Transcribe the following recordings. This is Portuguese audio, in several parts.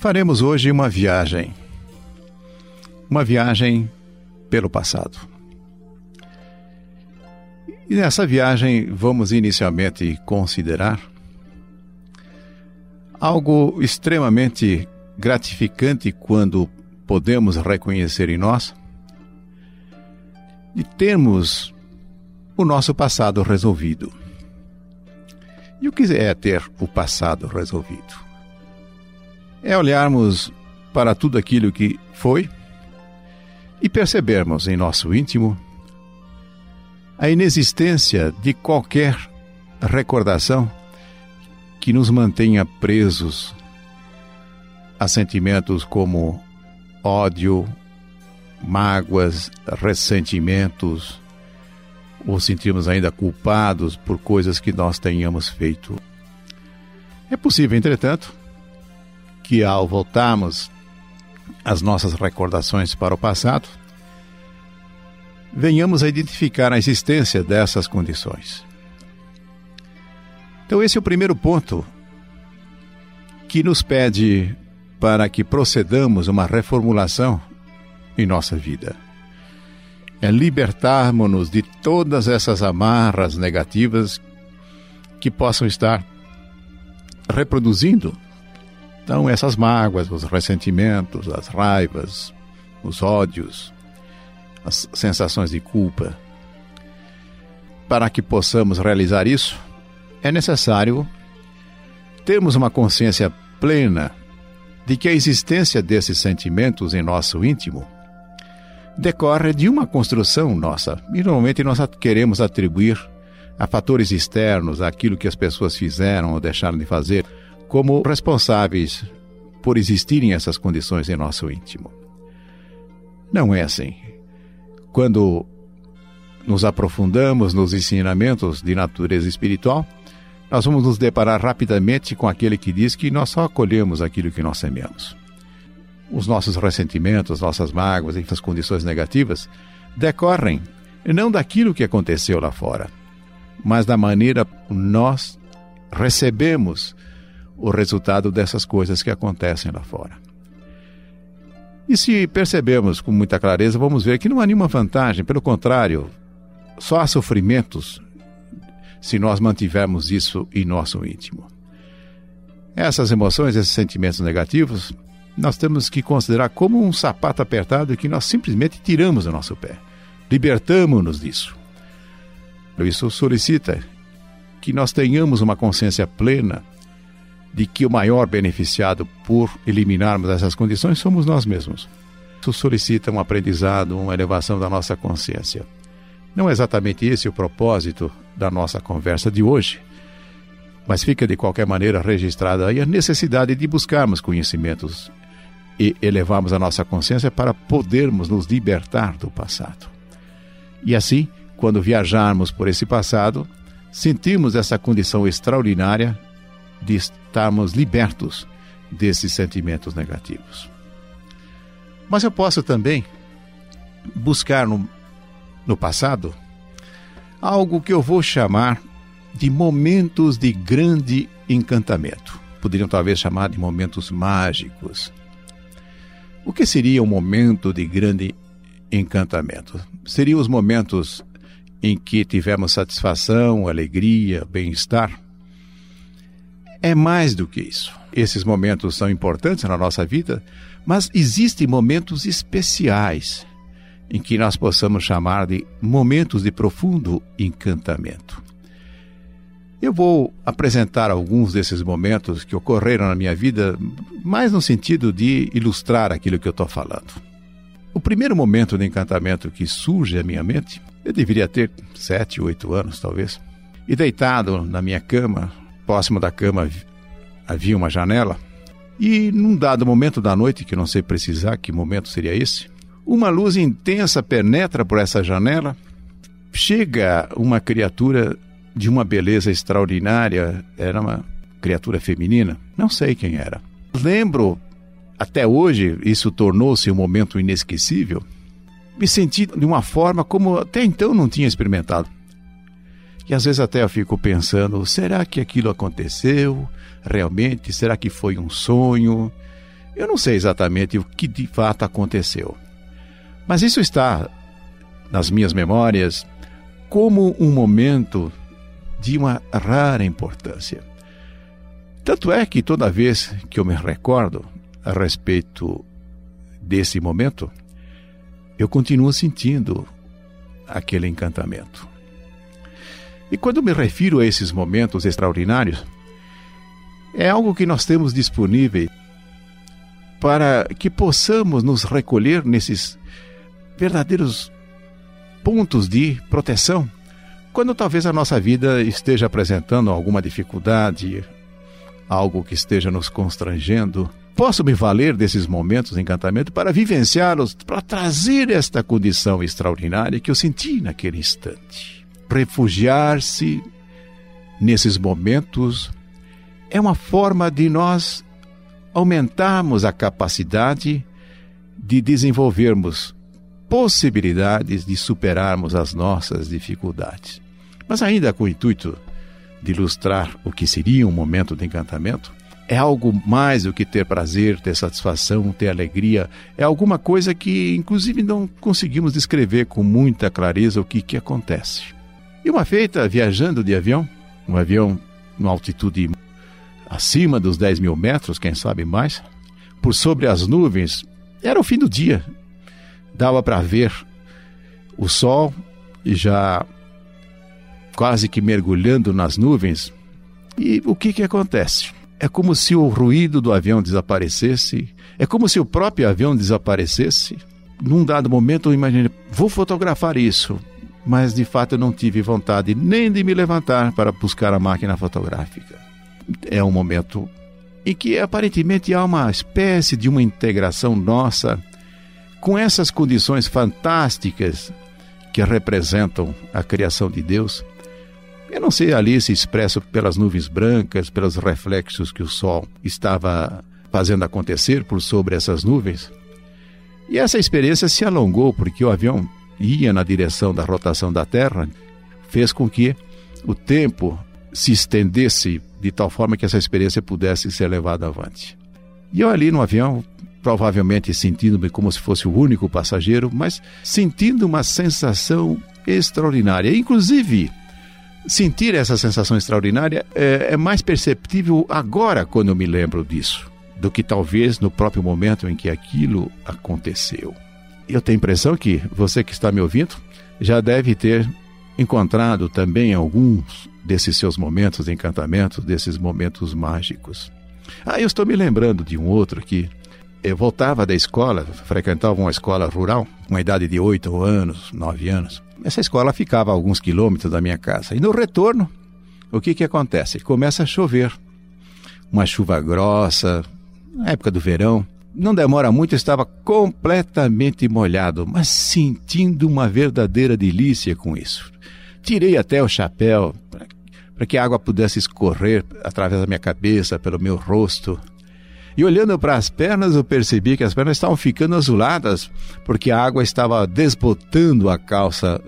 Faremos hoje uma viagem. Uma viagem pelo passado. E nessa viagem vamos inicialmente considerar algo extremamente gratificante quando podemos reconhecer em nós de termos o nosso passado resolvido. E o que é ter o passado resolvido? É olharmos para tudo aquilo que foi e percebermos em nosso íntimo a inexistência de qualquer recordação que nos mantenha presos a sentimentos como ódio, mágoas, ressentimentos, ou sentirmos ainda culpados por coisas que nós tenhamos feito. É possível, entretanto, que ao voltarmos as nossas recordações para o passado, venhamos a identificar a existência dessas condições. Então, esse é o primeiro ponto que nos pede para que procedamos uma reformulação em nossa vida. É libertarmos-nos de todas essas amarras negativas que possam estar reproduzindo então essas mágoas, os ressentimentos, as raivas, os ódios, as sensações de culpa. Para que possamos realizar isso, é necessário termos uma consciência plena de que a existência desses sentimentos em nosso íntimo decorre de uma construção nossa. E normalmente nós queremos atribuir a fatores externos, aquilo que as pessoas fizeram ou deixaram de fazer, como responsáveis por existirem essas condições em nosso íntimo. Não é assim. Quando nos aprofundamos nos ensinamentos de natureza espiritual, nós vamos nos deparar rapidamente com aquele que diz que nós só acolhemos aquilo que nós sememos. Os nossos ressentimentos, nossas mágoas, essas condições negativas decorrem não daquilo que aconteceu lá fora, mas da maneira nós recebemos o resultado dessas coisas que acontecem lá fora. E se percebemos com muita clareza, vamos ver que não há nenhuma vantagem, pelo contrário, só há sofrimentos se nós mantivermos isso em nosso íntimo. Essas emoções, esses sentimentos negativos, nós temos que considerar como um sapato apertado que nós simplesmente tiramos do nosso pé. Libertamos-nos disso. Isso solicita que nós tenhamos uma consciência plena de que o maior beneficiado por eliminarmos essas condições somos nós mesmos. Isso solicita um aprendizado, uma elevação da nossa consciência. Não é exatamente esse o propósito da nossa conversa de hoje, mas fica de qualquer maneira registrada aí a necessidade de buscarmos conhecimentos e elevarmos a nossa consciência para podermos nos libertar do passado. E assim, quando viajarmos por esse passado, sentimos essa condição extraordinária de estarmos libertos desses sentimentos negativos. Mas eu posso também buscar no, no passado algo que eu vou chamar de momentos de grande encantamento. Poderiam talvez chamar de momentos mágicos. O que seria um momento de grande encantamento? Seriam os momentos em que tivemos satisfação, alegria, bem-estar é mais do que isso. Esses momentos são importantes na nossa vida, mas existem momentos especiais em que nós possamos chamar de momentos de profundo encantamento. Eu vou apresentar alguns desses momentos que ocorreram na minha vida, mais no sentido de ilustrar aquilo que eu estou falando. O primeiro momento de encantamento que surge à minha mente, eu deveria ter sete, oito anos talvez, e deitado na minha cama, próximo da cama havia uma janela. E num dado momento da noite, que não sei precisar que momento seria esse, uma luz intensa penetra por essa janela. Chega uma criatura de uma beleza extraordinária, era uma criatura feminina, não sei quem era. Lembro, até hoje, isso tornou-se um momento inesquecível. Me senti de uma forma como até então não tinha experimentado. E às vezes até eu fico pensando: será que aquilo aconteceu realmente? Será que foi um sonho? Eu não sei exatamente o que de fato aconteceu, mas isso está nas minhas memórias como um momento de uma rara importância. Tanto é que toda vez que eu me recordo a respeito desse momento, eu continuo sentindo aquele encantamento. E quando me refiro a esses momentos extraordinários, é algo que nós temos disponível para que possamos nos recolher nesses verdadeiros pontos de proteção, quando talvez a nossa vida esteja apresentando alguma dificuldade, algo que esteja nos constrangendo. Posso me valer desses momentos de encantamento para vivenciá-los, para trazer esta condição extraordinária que eu senti naquele instante refugiar-se nesses momentos é uma forma de nós aumentarmos a capacidade de desenvolvermos possibilidades de superarmos as nossas dificuldades. Mas ainda com o intuito de ilustrar o que seria um momento de encantamento, é algo mais do que ter prazer, ter satisfação, ter alegria. É alguma coisa que, inclusive, não conseguimos descrever com muita clareza o que, que acontece. E uma feita viajando de avião, um avião numa altitude acima dos 10 mil metros, quem sabe mais, por sobre as nuvens, era o fim do dia. Dava para ver o sol e já quase que mergulhando nas nuvens. E o que, que acontece? É como se o ruído do avião desaparecesse, é como se o próprio avião desaparecesse. Num dado momento eu imaginei, vou fotografar isso mas de fato eu não tive vontade nem de me levantar para buscar a máquina fotográfica. É um momento em que aparentemente há uma espécie de uma integração nossa com essas condições fantásticas que representam a criação de Deus. Eu não sei ali se expresso pelas nuvens brancas, pelos reflexos que o sol estava fazendo acontecer por sobre essas nuvens. E essa experiência se alongou porque o avião ia na direção da rotação da Terra, fez com que o tempo se estendesse de tal forma que essa experiência pudesse ser levada avante. E eu ali no avião, provavelmente sentindo-me como se fosse o único passageiro, mas sentindo uma sensação extraordinária. Inclusive, sentir essa sensação extraordinária é, é mais perceptível agora quando eu me lembro disso, do que talvez no próprio momento em que aquilo aconteceu eu tenho a impressão que você que está me ouvindo já deve ter encontrado também alguns desses seus momentos de encantamento, desses momentos mágicos. Ah, eu estou me lembrando de um outro que eu voltava da escola, frequentava uma escola rural, com a idade de oito anos, nove anos. Essa escola ficava a alguns quilômetros da minha casa. E no retorno, o que, que acontece? Começa a chover. Uma chuva grossa, na época do verão. Não demora muito, estava completamente molhado, mas sentindo uma verdadeira delícia com isso. Tirei até o chapéu para que a água pudesse escorrer através da minha cabeça, pelo meu rosto. E olhando para as pernas, eu percebi que as pernas estavam ficando azuladas, porque a água estava desbotando a calça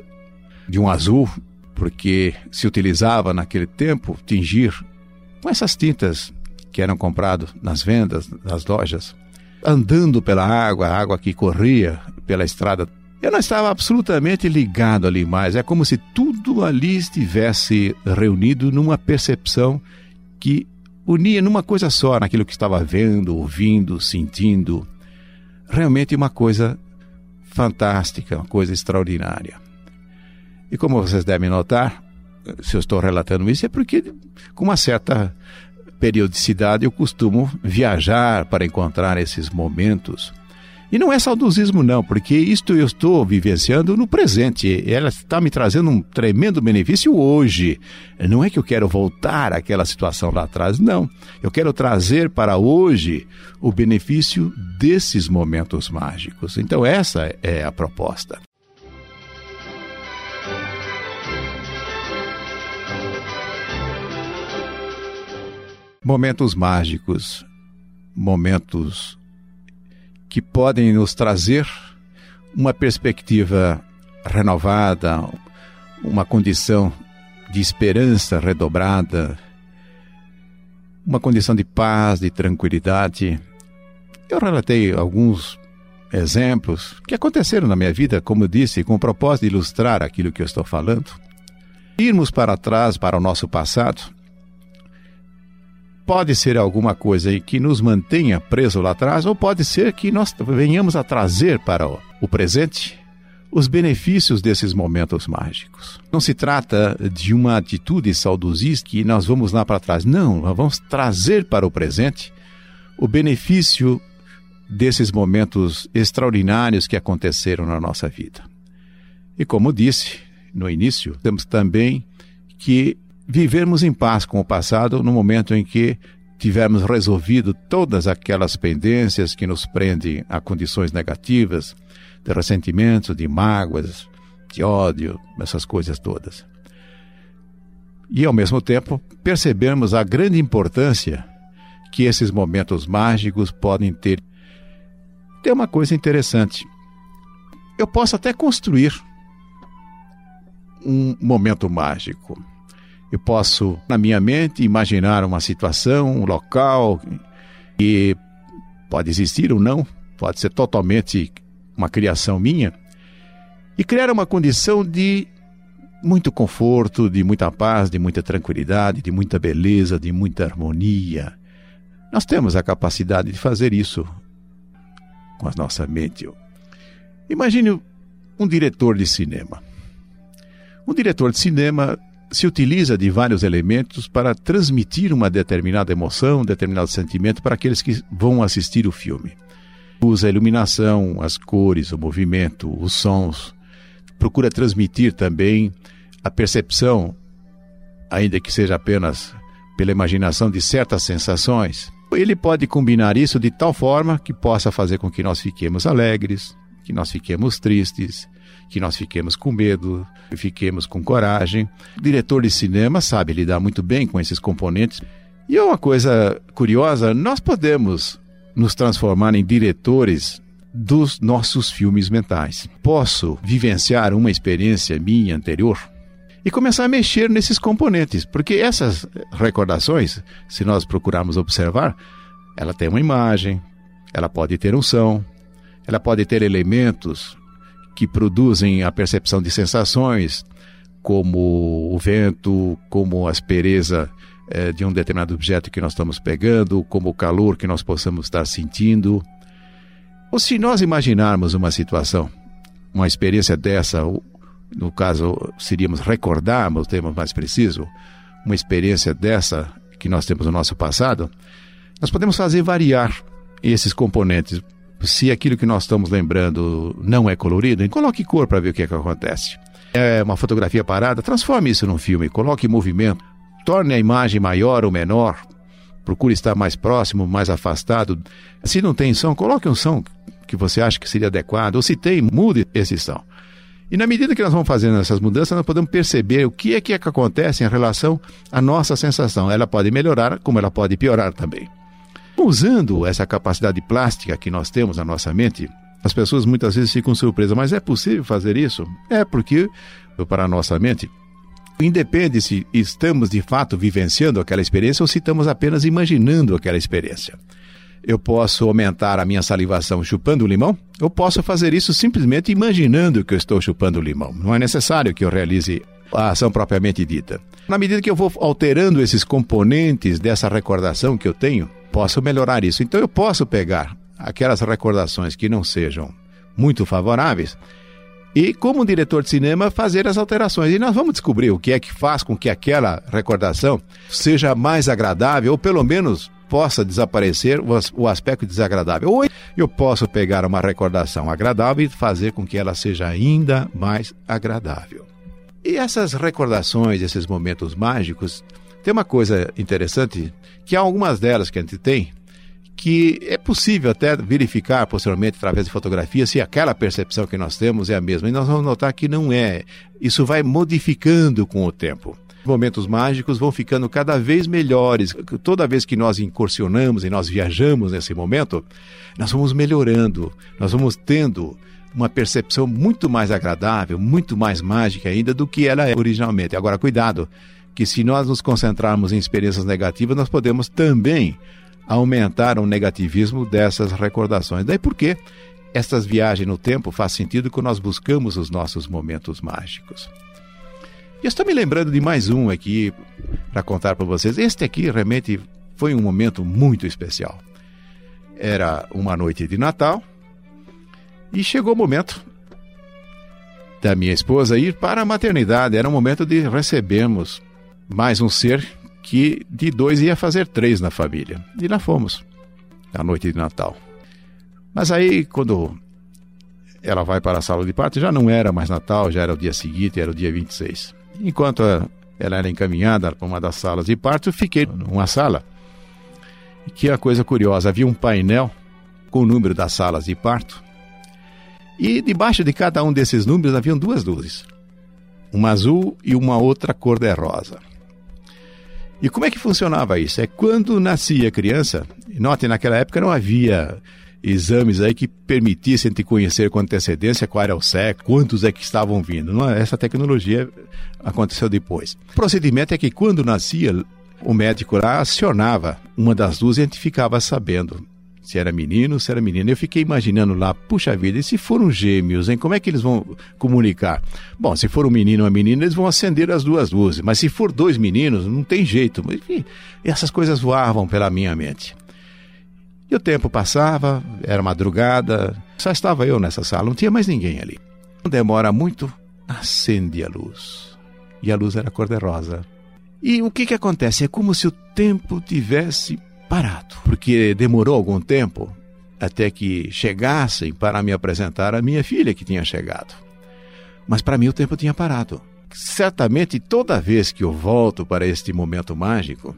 de um azul, porque se utilizava naquele tempo tingir com essas tintas que eram compradas nas vendas, nas lojas andando pela água, a água que corria pela estrada. Eu não estava absolutamente ligado ali mais. É como se tudo ali estivesse reunido numa percepção que unia numa coisa só, naquilo que estava vendo, ouvindo, sentindo. Realmente uma coisa fantástica, uma coisa extraordinária. E como vocês devem notar, se eu estou relatando isso, é porque com uma certa periodicidade eu costumo viajar para encontrar esses momentos. E não é saudosismo, não, porque isto eu estou vivenciando no presente. Ela está me trazendo um tremendo benefício hoje. Não é que eu quero voltar àquela situação lá atrás, não. Eu quero trazer para hoje o benefício desses momentos mágicos. Então, essa é a proposta. Momentos mágicos, momentos que podem nos trazer uma perspectiva renovada, uma condição de esperança redobrada, uma condição de paz, de tranquilidade. Eu relatei alguns exemplos que aconteceram na minha vida, como disse, com o propósito de ilustrar aquilo que eu estou falando. Irmos para trás, para o nosso passado, pode ser alguma coisa que nos mantenha preso lá atrás, ou pode ser que nós venhamos a trazer para o presente os benefícios desses momentos mágicos. Não se trata de uma atitude saudosista que nós vamos lá para trás. Não, nós vamos trazer para o presente o benefício desses momentos extraordinários que aconteceram na nossa vida. E como disse no início, temos também que vivermos em paz com o passado no momento em que tivermos resolvido todas aquelas pendências que nos prendem a condições negativas, de ressentimento, de mágoas, de ódio, essas coisas todas. E, ao mesmo tempo, percebemos a grande importância que esses momentos mágicos podem ter. Tem uma coisa interessante. Eu posso até construir um momento mágico. Eu posso, na minha mente, imaginar uma situação, um local, que pode existir ou não, pode ser totalmente uma criação minha, e criar uma condição de muito conforto, de muita paz, de muita tranquilidade, de muita beleza, de muita harmonia. Nós temos a capacidade de fazer isso com a nossa mente. Imagine um diretor de cinema. Um diretor de cinema se utiliza de vários elementos para transmitir uma determinada emoção, um determinado sentimento para aqueles que vão assistir o filme usa a iluminação, as cores, o movimento, os sons. Procura transmitir também a percepção, ainda que seja apenas pela imaginação, de certas sensações. Ele pode combinar isso de tal forma que possa fazer com que nós fiquemos alegres, que nós fiquemos tristes, que nós fiquemos com medo, que fiquemos com coragem. O diretor de cinema sabe lidar muito bem com esses componentes. E é uma coisa curiosa, nós podemos nos transformar em diretores dos nossos filmes mentais. Posso vivenciar uma experiência minha anterior e começar a mexer nesses componentes, porque essas recordações, se nós procurarmos observar, ela tem uma imagem, ela pode ter um som, ela pode ter elementos que produzem a percepção de sensações, como o vento, como a aspereza é, de um determinado objeto que nós estamos pegando, como o calor que nós possamos estar sentindo. Ou se nós imaginarmos uma situação, uma experiência dessa, no caso seríamos recordarmos, termo mais preciso, uma experiência dessa que nós temos no nosso passado, nós podemos fazer variar esses componentes. Se aquilo que nós estamos lembrando não é colorido, coloque cor para ver o que, é que acontece. É uma fotografia parada, transforme isso num filme, coloque movimento, torne a imagem maior ou menor, procure estar mais próximo, mais afastado. Se não tem som, coloque um som que você acha que seria adequado, ou se tem, mude esse som. E na medida que nós vamos fazendo essas mudanças, nós podemos perceber o que é que, é que acontece em relação à nossa sensação. Ela pode melhorar, como ela pode piorar também. Usando essa capacidade plástica que nós temos na nossa mente, as pessoas muitas vezes ficam surpresas, mas é possível fazer isso? É porque, para a nossa mente, Independe se estamos de fato vivenciando aquela experiência ou se estamos apenas imaginando aquela experiência. Eu posso aumentar a minha salivação chupando limão? Eu posso fazer isso simplesmente imaginando que eu estou chupando limão. Não é necessário que eu realize a ação propriamente dita. Na medida que eu vou alterando esses componentes dessa recordação que eu tenho, posso melhorar isso. Então eu posso pegar aquelas recordações que não sejam muito favoráveis e, como diretor de cinema, fazer as alterações. E nós vamos descobrir o que é que faz com que aquela recordação seja mais agradável, ou pelo menos possa desaparecer o aspecto desagradável. Ou eu posso pegar uma recordação agradável e fazer com que ela seja ainda mais agradável. E essas recordações, esses momentos mágicos, tem uma coisa interessante, que há algumas delas que a gente tem, que é possível até verificar posteriormente através de fotografias se aquela percepção que nós temos é a mesma. E nós vamos notar que não é. Isso vai modificando com o tempo. Momentos mágicos vão ficando cada vez melhores. Toda vez que nós incursionamos e nós viajamos nesse momento, nós vamos melhorando, nós vamos tendo uma percepção muito mais agradável, muito mais mágica ainda do que ela é originalmente. Agora, cuidado, que se nós nos concentrarmos em experiências negativas, nós podemos também aumentar o negativismo dessas recordações. Daí por que estas viagens no tempo faz sentido quando nós buscamos os nossos momentos mágicos. E estou me lembrando de mais um aqui para contar para vocês. Este aqui realmente foi um momento muito especial. Era uma noite de Natal e chegou o momento da minha esposa ir para a maternidade. Era o momento de recebermos mais um ser que de dois ia fazer três na família. E lá fomos, na noite de Natal. Mas aí, quando ela vai para a sala de parto, já não era mais Natal, já era o dia seguinte, era o dia 26. Enquanto ela era encaminhada para uma das salas de parto, eu fiquei numa sala. Que é a coisa curiosa, havia um painel com o número das salas de parto. E debaixo de cada um desses números haviam duas luzes. Uma azul e uma outra cor de rosa. E como é que funcionava isso? É quando nascia a criança, note, naquela época não havia exames aí que permitissem te conhecer com antecedência qual era o sexo, quantos é que estavam vindo. Não, é? essa tecnologia aconteceu depois. O procedimento é que quando nascia, o médico lá acionava uma das duas e a gente ficava sabendo se era menino, se era menina. Eu fiquei imaginando lá, puxa vida, e se foram gêmeos, hein? Como é que eles vão comunicar? Bom, se for um menino ou uma menina, eles vão acender as duas luzes. Mas se for dois meninos, não tem jeito. Enfim, essas coisas voavam pela minha mente. E o tempo passava, era madrugada, só estava eu nessa sala, não tinha mais ninguém ali. Não demora muito, acende a luz. E a luz era cor-de-rosa. E o que, que acontece? É como se o tempo tivesse parado, porque demorou algum tempo até que chegassem para me apresentar a minha filha que tinha chegado. Mas para mim o tempo tinha parado. Certamente toda vez que eu volto para este momento mágico,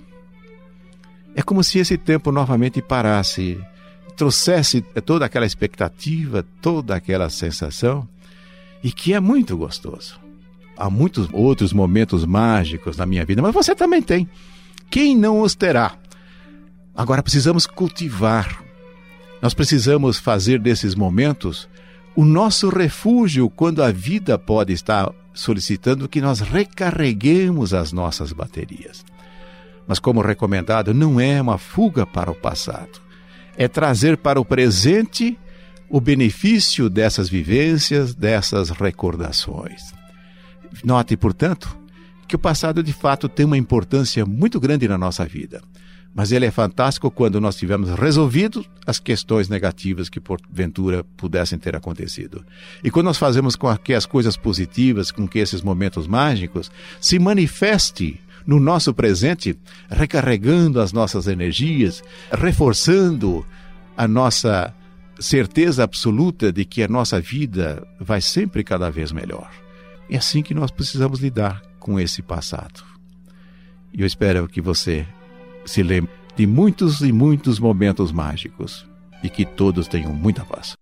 é como se esse tempo novamente parasse, trouxesse toda aquela expectativa, toda aquela sensação, e que é muito gostoso. Há muitos outros momentos mágicos na minha vida, mas você também tem. Quem não os terá? Agora precisamos cultivar. Nós precisamos fazer desses momentos o nosso refúgio quando a vida pode estar solicitando que nós recarreguemos as nossas baterias mas como recomendado, não é uma fuga para o passado. É trazer para o presente o benefício dessas vivências, dessas recordações. Note, portanto, que o passado de fato tem uma importância muito grande na nossa vida. Mas ele é fantástico quando nós tivermos resolvido as questões negativas que porventura pudessem ter acontecido. E quando nós fazemos com que as coisas positivas, com que esses momentos mágicos se manifeste no nosso presente, recarregando as nossas energias, reforçando a nossa certeza absoluta de que a nossa vida vai sempre cada vez melhor. É assim que nós precisamos lidar com esse passado. E eu espero que você se lembre de muitos e muitos momentos mágicos e que todos tenham muita paz.